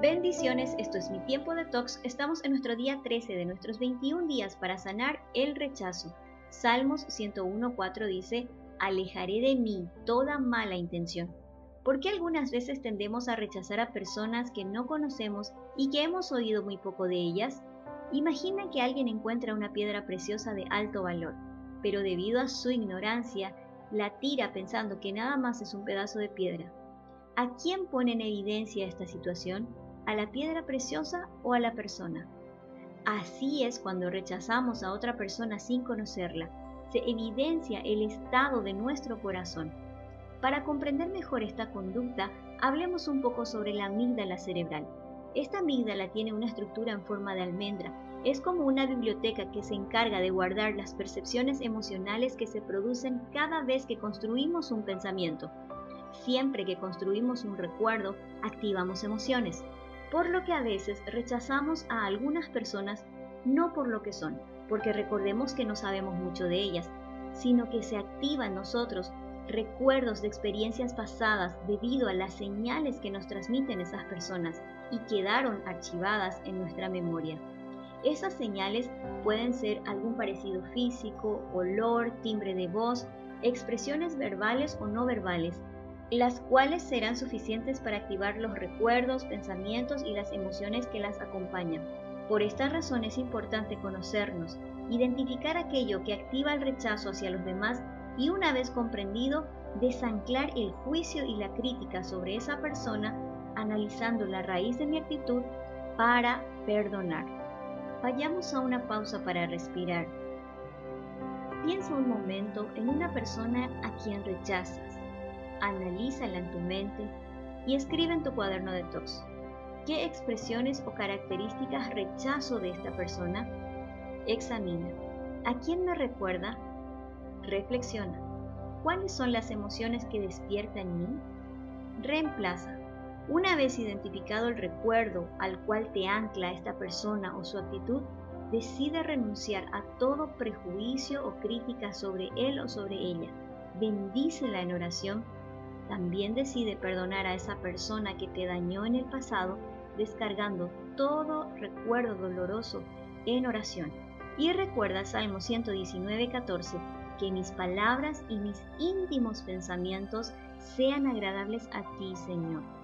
Bendiciones, esto es mi tiempo de tox. Estamos en nuestro día 13 de nuestros 21 días para sanar el rechazo. Salmos 101.4 dice, alejaré de mí toda mala intención. ¿Por qué algunas veces tendemos a rechazar a personas que no conocemos y que hemos oído muy poco de ellas? Imagina que alguien encuentra una piedra preciosa de alto valor, pero debido a su ignorancia, la tira pensando que nada más es un pedazo de piedra. ¿A quién pone en evidencia esta situación? a la piedra preciosa o a la persona. Así es cuando rechazamos a otra persona sin conocerla. Se evidencia el estado de nuestro corazón. Para comprender mejor esta conducta, hablemos un poco sobre la amígdala cerebral. Esta amígdala tiene una estructura en forma de almendra. Es como una biblioteca que se encarga de guardar las percepciones emocionales que se producen cada vez que construimos un pensamiento. Siempre que construimos un recuerdo, activamos emociones por lo que a veces rechazamos a algunas personas no por lo que son, porque recordemos que no sabemos mucho de ellas, sino que se activan en nosotros recuerdos de experiencias pasadas debido a las señales que nos transmiten esas personas y quedaron archivadas en nuestra memoria. Esas señales pueden ser algún parecido físico, olor, timbre de voz, expresiones verbales o no verbales, las cuales serán suficientes para activar los recuerdos, pensamientos y las emociones que las acompañan. Por esta razón es importante conocernos, identificar aquello que activa el rechazo hacia los demás y una vez comprendido, desanclar el juicio y la crítica sobre esa persona, analizando la raíz de mi actitud para perdonar. Vayamos a una pausa para respirar. Piensa un momento en una persona a quien rechazas analízala en tu mente y escribe en tu cuaderno de tos. ¿Qué expresiones o características rechazo de esta persona? Examina. ¿A quién me recuerda? Reflexiona. ¿Cuáles son las emociones que despierta en mí? Reemplaza. Una vez identificado el recuerdo al cual te ancla esta persona o su actitud, decide renunciar a todo prejuicio o crítica sobre él o sobre ella. Bendícela en oración también decide perdonar a esa persona que te dañó en el pasado, descargando todo recuerdo doloroso en oración. Y recuerda Salmo 119, 14, que mis palabras y mis íntimos pensamientos sean agradables a ti, Señor.